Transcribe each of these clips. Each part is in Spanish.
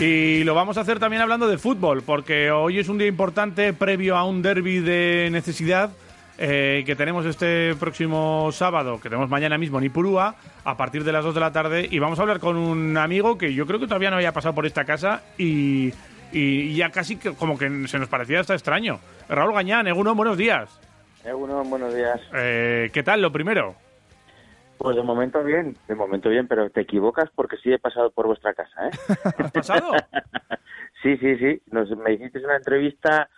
Y lo vamos a hacer también hablando de fútbol, porque hoy es un día importante previo a un derby de necesidad eh, que tenemos este próximo sábado, que tenemos mañana mismo en Ipurúa, a partir de las 2 de la tarde. Y vamos a hablar con un amigo que yo creo que todavía no había pasado por esta casa y, y ya casi que como que se nos parecía hasta extraño. Raúl Gañán, Eguno, buenos días. Eguno, buenos días. Eh, ¿Qué tal, lo primero? Pues de momento bien, de momento bien, pero te equivocas porque sí he pasado por vuestra casa, ¿eh? ¿Has pasado? sí, sí, sí. Nos, me hiciste una entrevista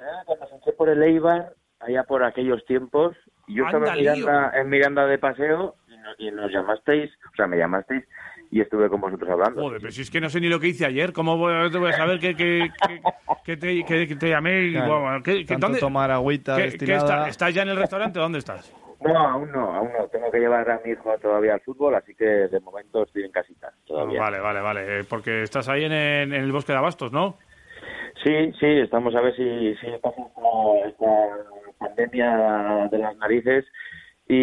eh, cuando se por el Eibar, allá por aquellos tiempos. Y yo estaba en Miranda, en Miranda, de paseo y, y, nos llamasteis, o sea, me llamasteis y estuve con vosotros hablando. Joder, pero si es que no sé ni lo que hice ayer, ¿cómo voy, te voy a saber que, que, que, te, que te, llamé? Claro, Bueno, ¿qué- qué- tanto dónde- tomar agüita destilada. está- ¿Estás ya en el restaurante o dónde estás? No, aún no, aún no. Tengo que llevar a mi hijo todavía al fútbol, así que de momento estoy en casita todavía. Vale, vale, vale. eh, Porque estás ahí en, en el bosque de Abastos, ¿no? Sí, sí, estamos a ver si, si pasa esta, pandemia de las narices y,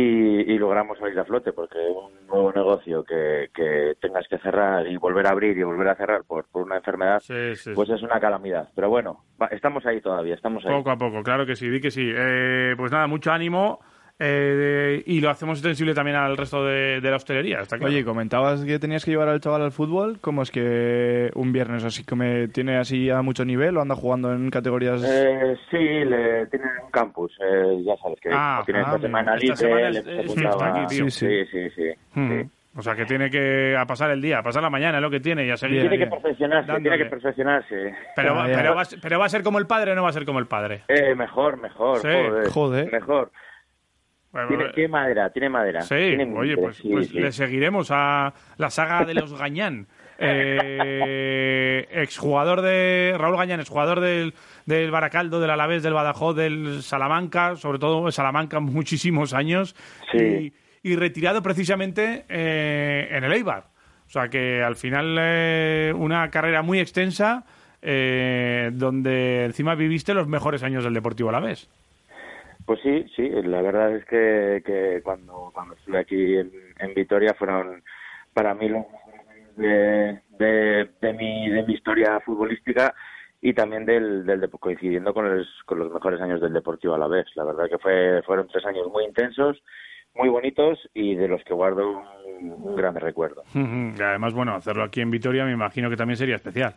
y logramos salir a flote, porque un nuevo negocio que, que tengas que cerrar y volver a abrir y volver a cerrar por, por una enfermedad, Sí, sí. pues es una calamidad. Pero bueno, va- estamos ahí todavía, estamos ahí. Poco a poco, claro que sí, di que sí. Eh, pues nada, mucho ánimo eh, y lo hacemos extensible también al resto de, de la hostelería, está claro. Oye, comentabas que tenías que llevar al chaval al fútbol. ¿Cómo es que un viernes así que me tiene así a mucho nivel o anda jugando en categorías? Eh, sí, le tienen un campus, eh, ya sabes que Ah, tiene ah, esta semana esta libre, semana es- es aquí, tío. Sí, sí, sí. Hmm. sí. O sea, que tiene que a pasar el día, a pasar la mañana, es lo que tiene, y a seguir. Bien, Tiene que perfeccionarse, Dándole. tiene que perfeccionarse. Pero, va, Ya, ya. pero, va, a ser- pero va a ser como el padre o no va a ser como el padre. Eh, mejor, mejor, Sí. joder, Joder. mejor. Bueno, Tiene, tiene madera, tiene madera. Sí, Tiene oye, pues, sí, pues sí. le seguiremos a la saga de los Gañán. Eh, exjugador de Raúl Gañán, exjugador del, del Baracaldo, del Alavés, del Badajoz, del Salamanca, sobre todo Salamanca muchísimos años, Sí. y, y retirado precisamente eh, en el Eibar. O sea que al final eh, una carrera muy extensa eh, donde encima viviste los mejores años del Deportivo Alavés. Pues sí, sí, la verdad es que, que cuando, cuando estuve aquí en, en Vitoria fueron para mí los mejores años de, de, de mi, de mi historia futbolística y también del, del coincidiendo con los, con los mejores años del Deportivo a la vez. La verdad que fue, fueron tres años muy intensos, muy bonitos y de los que guardo un, gran recuerdo. Y además, bueno, hacerlo aquí en Vitoria me imagino que también sería especial.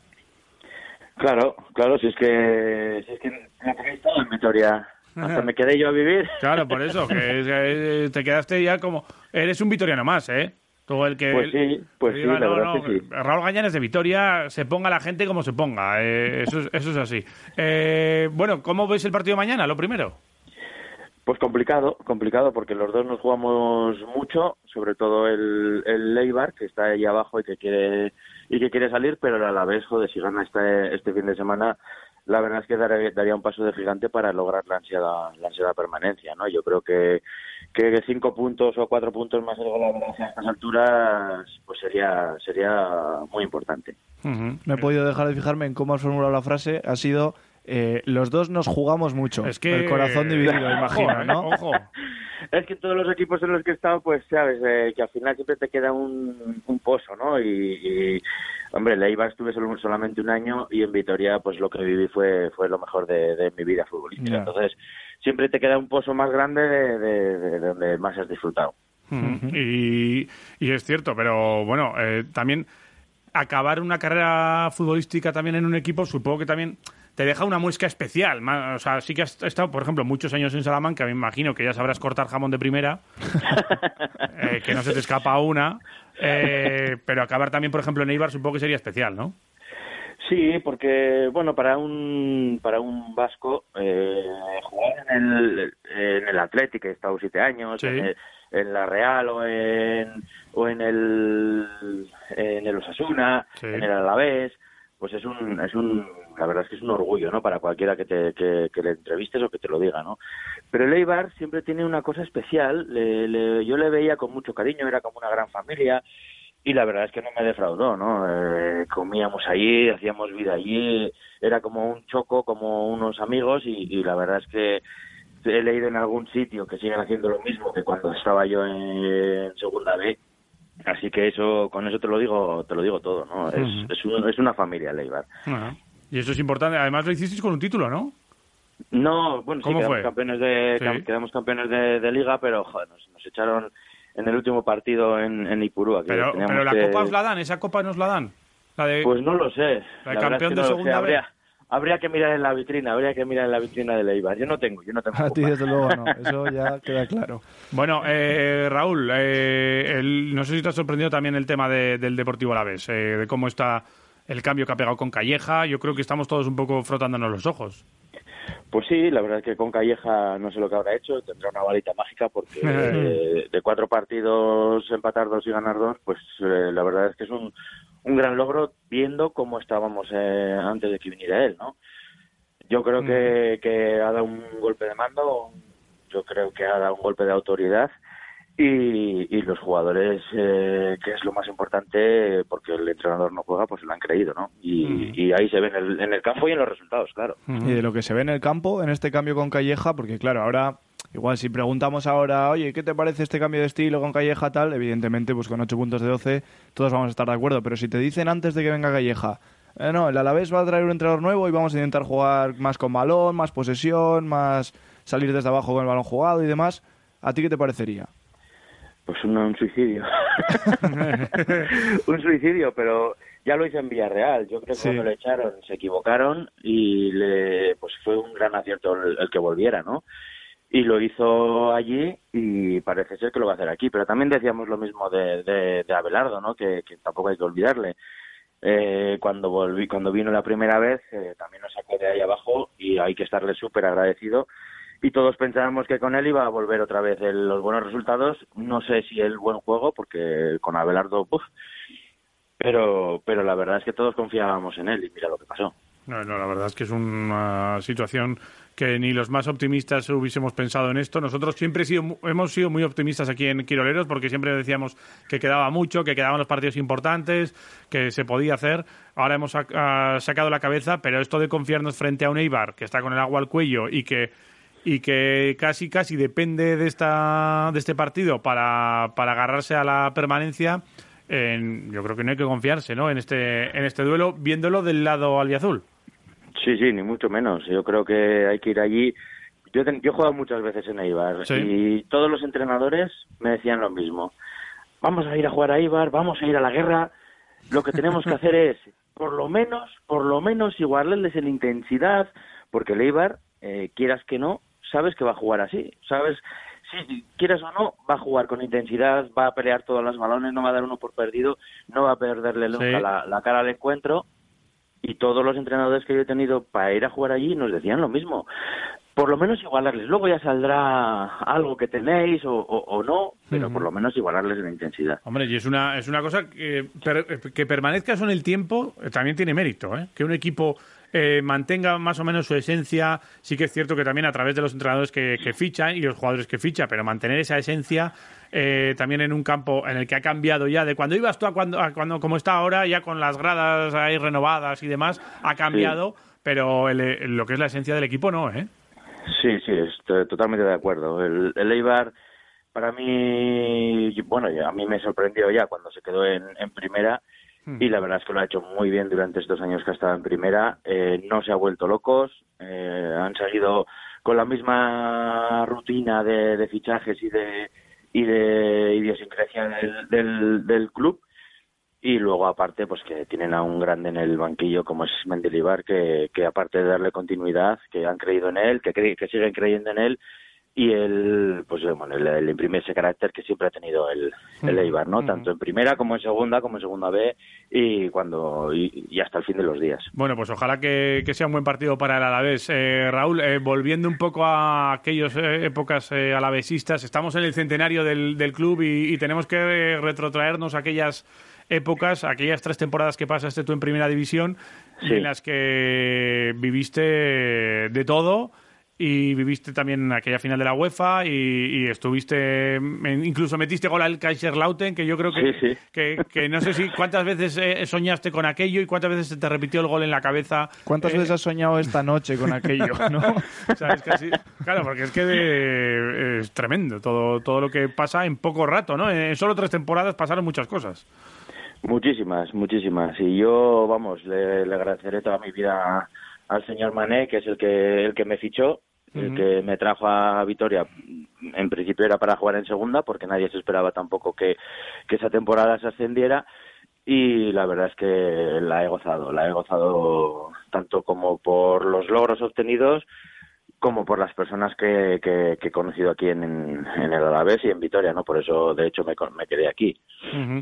Claro, claro, si es que, si es que lo tenéis todo en Vitoria. Hasta me quedé yo a vivir. Claro, por eso, que te quedaste ya como... Eres un vitoriano más, ¿eh? Tú el que... Pues sí, pues sí, diga, la no, verdad no, que sí. Raúl Gañán es de Vitoria, se ponga la gente como se ponga. eh, eso, es, eso es así. Eh, bueno, ¿cómo ves el partido mañana? Lo primero. Pues complicado, complicado porque los dos nos jugamos mucho, sobre todo el, el Leibar que está ahí abajo y que quiere y que quiere salir, pero a la vez, joder, si gana este, este fin de semana, la verdad es que daría, daría un paso de gigante para lograr la ansiada, la ansiada permanencia, ¿no? Yo creo que, que cinco puntos o cuatro puntos más el gol a estas alturas, pues sería, sería muy importante. Ujú. No he podido dejar de fijarme en cómo has formulado la frase. Ha sido, eh, los dos nos jugamos mucho. Es que... El corazón dividido, imagino. ¿no? Ojo. Es que todos los equipos en los que he estado, pues sabes, eh, que al final siempre te queda un, un pozo, ¿no? Y, y, hombre, en Eibar estuve solo, solamente un año y en Vitoria, pues lo que viví fue, fue lo mejor de, de mi vida futbolística. Entonces, siempre te queda un pozo más grande de, de- de donde más has disfrutado. Y, y es cierto, pero bueno, eh, también acabar una carrera futbolística también en un equipo, supongo que también te deja una muesca especial. O sea, sí que has estado, por ejemplo, muchos años en Salamanca, me imagino que ya sabrás cortar jamón de primera, eh, que no se te escapa una, eh, pero acabar también, por ejemplo, en Eibar supongo que sería especial, ¿no? Sí, porque bueno, para un para un vasco eh, jugar en el en el Athletic he estado siete años, Sí. en, el- en la Real o en o en el en el Osasuna, Sí. en el Alavés, pues es un es un la verdad es que es un orgullo, ¿no? Para cualquiera que te que, que le entrevistes o que te lo diga, ¿no? Pero el Eibar siempre tiene una cosa especial. le- le- yo le veía con mucho cariño, era como una gran familia y la verdad es que no me defraudó, ¿no? Eh, comíamos allí, hacíamos vida allí, era como un choco, como unos amigos y, y la verdad es que he leído en algún sitio que siguen haciendo lo mismo que cuando estaba yo en segunda B Así que eso, con eso te lo digo, te lo digo todo, ¿no? Es, es, un- es una familia el Eibar. Ajá. Y eso es importante. Además lo hicisteis con un título, ¿no? No, bueno, sí, ¿Cómo quedamos fue? campeones de Sí. quedamos campeones de, de liga, pero joder, nos, nos echaron en el último partido en, en Ipurúa. que Pero, la que- copa os la dan, esa copa nos la dan. La de... Pues no lo sé. La de verdad campeón es que de no lo sé. segunda habría, habría que mirar en la vitrina, habría que mirar en la vitrina de Eibar. Yo no tengo, yo no tengo. A ti, desde luego, no. Eso ya queda claro. Bueno, eh, Raúl, eh, el- no sé si te ha sorprendido también el tema de- del Deportivo Alavés, eh, de cómo está el cambio que ha pegado con Calleja. Yo creo que estamos todos un poco frotándonos los ojos. Pues sí, la verdad es que con Calleja no sé lo que habrá hecho, tendrá una varita mágica porque eh, de cuatro partidos empatar dos y ganar dos, pues eh, la verdad es que es un, un gran logro viendo cómo estábamos eh, antes de que viniera él, ¿no? Yo creo que, que ha dado un golpe de mando, yo creo que ha dado un golpe de autoridad y, y los jugadores, eh, que es lo más importante, porque el entrenador no juega, pues lo han creído, ¿no? Y, y ahí se ve en el, en el campo y en los resultados, claro. Y de lo que se ve en el campo, en este cambio con Calleja, porque claro, ahora, igual si preguntamos ahora, oye, ¿qué te parece este cambio de estilo con Calleja tal? Evidentemente, pues con 8 puntos de 12 todos vamos a estar de acuerdo, pero si te dicen antes de que venga Calleja, eh, no, el Alavés va a traer un entrenador nuevo y vamos a intentar jugar más con balón, más posesión, más salir desde abajo con el balón jugado y demás, ¿a ti qué te parecería? Pues un, un suicidio. un suicidio, pero ya lo hice en Villarreal. Yo creo que Sí. cuando le echaron se equivocaron y le, pues fue un gran acierto el, el que volviera, ¿no? Y lo hizo allí y parece ser que lo va a hacer aquí. Pero también decíamos lo mismo de, de, de Abelardo, ¿no? Que, que tampoco hay que olvidarle. Eh, cuando volví, cuando vino la primera vez, eh, también nos sacó de ahí abajo y hay que estarle súper agradecido. Y todos pensábamos que con él iba a volver otra vez el- los buenos resultados. No sé si el buen juego, porque con Abelardo, uf, pero, pero la verdad es que todos confiábamos en él y mira lo que pasó. No, no, la verdad es que es una situación que ni los más optimistas hubiésemos pensado en esto. Nosotros siempre sido hemos sido muy optimistas aquí en Quiroleros porque siempre decíamos que quedaba mucho, que quedaban los partidos importantes, que se podía hacer. Ahora hemos ah, sacado la cabeza, pero esto de confiarnos frente a un Eibar que está con el agua al cuello y que y que casi casi depende de esta de este partido para, para agarrarse a la permanencia, en- yo creo que no hay que confiarse, ¿no? En este en este duelo viéndolo del lado albiazul. Sí, sí, ni mucho menos. Yo creo que hay que ir allí. Yo, yo he jugado muchas veces en Eibar Sí. y todos los entrenadores me decían lo mismo. Vamos a ir a jugar a Eibar, vamos a ir a la guerra. Lo que tenemos que hacer es, por lo menos, por lo menos igualarles en intensidad, porque el Eibar, eh, quieras que no, sabes que va a jugar así. Sabes, si quieras o no, va a jugar con intensidad, va a pelear todos los balones, no va a dar uno por perdido, no va a perderle nunca Sí. la, la cara al encuentro y todos los entrenadores que yo he tenido para ir a jugar allí nos decían lo mismo. Por lo menos igualarles. Luego ya saldrá algo que tenéis o, o- o no, pero por lo menos igualarles en la intensidad. Hombre, y es una, es una cosa que, per- que permanezca eso en el tiempo eh, también tiene mérito, ¿eh? Que un equipo eh, mantenga más o menos su esencia. Sí que es cierto que también a través de los entrenadores que, que fichan y los jugadores que ficha, pero mantener esa esencia eh, también en un campo en el que ha cambiado ya de cuando ibas tú a cuando, a cuando como está ahora, ya con las gradas ahí renovadas y demás, ha cambiado, pero el- el- lo que es la esencia del equipo no, ¿eh? Sí, sí, estoy totalmente de acuerdo. El, el Eibar, para mí, bueno, ya- a mí me sorprendió ya cuando se quedó en, en primera y la verdad es que lo ha hecho muy bien durante estos años que ha estado en primera. Eh, no se ha vuelto locos, eh, han seguido con la misma rutina de, fichajes y de y de idiosincrasia del, del, del club y luego aparte pues que tienen a un grande en el banquillo como es Mendilibar que, que aparte de darle continuidad que han creído en él que cre- que siguen creyendo en él y él pues eh, bueno le, le imprime ese carácter que siempre ha tenido el, el Eibar no tanto en primera como en segunda como en segunda B y cuando y, y hasta el fin de los días. Bueno, pues ojalá que, que sea un buen partido para el Alavés. Eh, Raúl, eh, volviendo un poco a aquellas eh, épocas eh, alavesistas, estamos en el centenario del, del club y, y tenemos que eh, retrotraernos a aquellas épocas, aquellas tres temporadas que pasaste tú en Primera División, Sí. en las que viviste de todo y viviste también aquella final de la UEFA y, y estuviste, incluso metiste gol al Kaiserslautern, que yo creo que, Sí, sí. que, que no sé si cuántas veces eh, soñaste con aquello y cuántas veces se te repitió el gol en la cabeza. ¿Cuántas Eh, veces has soñado esta noche con aquello, no? ¿sabes? Casi- claro, porque es que de- es tremendo todo, todo lo que pasa en poco rato, ¿no? En solo tres temporadas pasaron muchas cosas. Muchísimas, muchísimas. Y yo, vamos, le, agradeceré toda mi vida al señor Mané, que es el que, el que me fichó, el que me trajo a Vitoria. En principio era para jugar en segunda, porque nadie se esperaba tampoco que, que esa temporada se ascendiera. Y la verdad es que la he gozado, la he gozado tanto como por los logros obtenidos, como por las personas que, que, he conocido aquí en, en, el Alavés y en Vitoria, ¿no? Por eso, de hecho, me, me quedé aquí.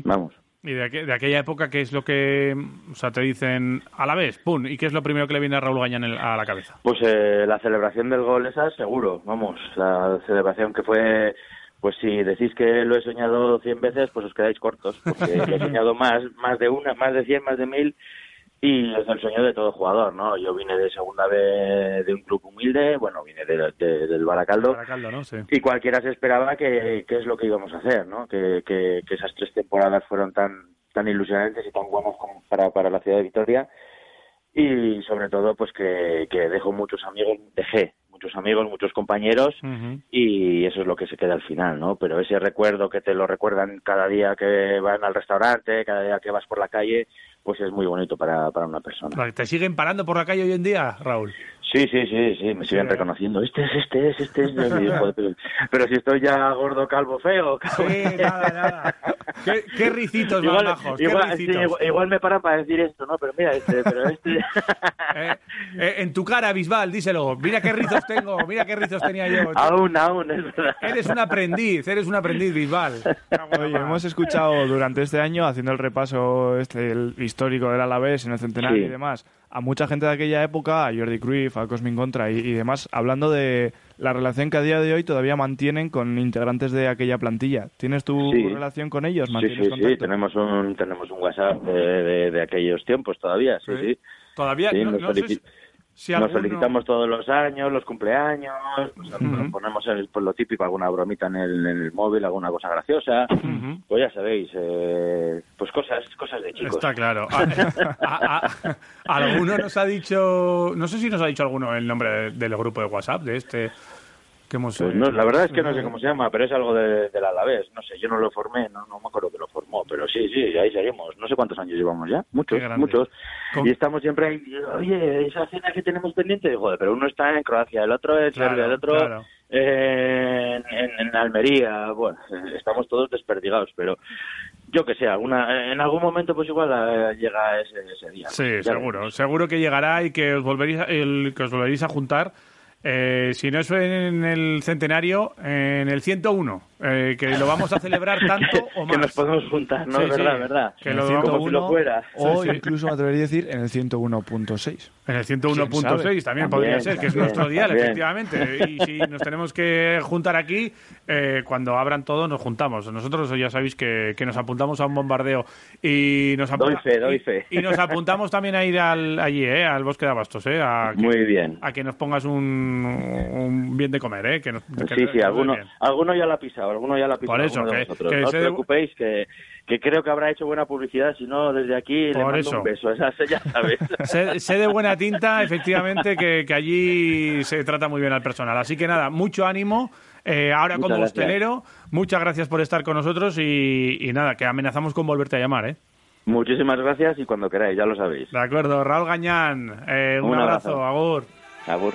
Vamos. ¿Y de, de, aquella época qué es lo que, o sea, te dicen a la vez, pum, y qué es lo primero que le viene a Raúl Gañán a la cabeza? Pues eh, la celebración del gol esa, seguro, vamos, la celebración que fue, pues si decís que lo he soñado cien veces, pues os quedáis cortos, porque lo he soñado más, más de una, más de cien, más de mil, y es el sueño de todo jugador, ¿no? Yo vine de segunda vez de un club humilde, bueno, vine del Baracaldo, ¿no? sí. y cualquiera se esperaba que, es lo que íbamos a hacer, ¿no? Que, que, esas tres temporadas fueron tan tan ilusionantes y tan buenas como para, para la ciudad de Vitoria y sobre todo pues que, que dejo muchos amigos, dejé muchos amigos, muchos compañeros y eso es lo que se queda al final, ¿no? Pero ese recuerdo que te lo recuerdan cada día que van al restaurante, cada día que vas por la calle, pues es muy bonito para, para una persona. ¿Te siguen parando por la calle hoy en día, Raúl? Sí, sí, sí, sí, me siguen reconociendo. Este es, este es, este es. pero, si estoy ya gordo, calvo, feo. Sí, nada, nada. ¿Qué, qué ricitos igual, más bajos? Igual, igual, me paran para decir esto, ¿no? Pero mira, este, pero este... Eh, eh, en tu cara, Bisbal, díselo. Mira qué rizos tengo, mira qué rizos tenía yo. Aún, aún, es verdad. Eres un aprendiz, eres un aprendiz, Bisbal. Oye, hemos escuchado durante este año, haciendo el repaso este el histórico del Alavés en el centenario y demás, a mucha gente de aquella época, a Jordi Cruyff, a Cosmin Contra y, demás, hablando de la relación que a día de hoy todavía mantienen con integrantes de aquella plantilla. ¿Tienes tu relación con ellos? Sí, sí, sí, tenemos un, tenemos un WhatsApp de, de, aquellos tiempos todavía, sí, sí. Todavía, no, nos felicitamos todos los años, los cumpleaños, pues, ponemos el, pues, lo típico, alguna bromita en el, en el móvil, alguna cosa graciosa. Pues ya sabéis, eh, pues cosas, cosas de chicos. Está claro. alguno nos ha dicho, no sé si nos ha dicho alguno el nombre del grupo de WhatsApp de este pues no, la verdad es que no sé cómo se llama, pero es algo de, del Alavés. No sé, yo no lo formé, no, no me acuerdo que lo formó, pero sí, sí, ahí seguimos. No sé cuántos años llevamos ya, muchos, muchos. Y estamos siempre ahí, oye, esa cena que tenemos pendiente, joder, pero uno está en Croacia, el otro en Serbia, el otro en, en, Almería. Bueno, estamos todos desperdigados, pero yo que sé, alguna, en algún momento pues igual eh, llega ese, ese día. Sí, seguro, seguro que llegará y que os volveréis, el, que os volveréis a juntar eh, si no es en el centenario, en el 101, eh, que lo vamos a celebrar tanto o más. Que nos podemos juntar, ¿no? es verdad, verdad. Que lo, 101, fuera. O incluso me atrevería a decir en el 101.6. En el 101.6 también, podría ser, que es nuestro dial, efectivamente. Y si nos tenemos que juntar aquí, eh, cuando abran todo nos juntamos. Nosotros ya sabéis que, que nos apuntamos a un bombardeo y nos, doy fe, doy fe. Y, nos apuntamos también a ir al, allí, eh, al bosque de Abastos. Eh, a Muy bien. A que nos pongas un un, bien de comer, ¿eh? Que sí, sí, alguno, alguno ya la ha pisado, alguno ya la ha pisado. Por eso, que, no os preocupéis, que, que creo que habrá hecho buena publicidad, si no, desde aquí le mando un beso, esa ya sabes. sé, de buena tinta, efectivamente, que, que, allí se trata muy bien al personal. Así que nada, mucho ánimo. Eh, ahora como hostelero, muchas gracias por estar con nosotros y, y nada, que amenazamos con volverte a llamar, ¿eh? Muchísimas gracias y cuando queráis, ya lo sabéis. De acuerdo, Raúl Gañán, eh, un, abrazo, abrazo, agur. Agur.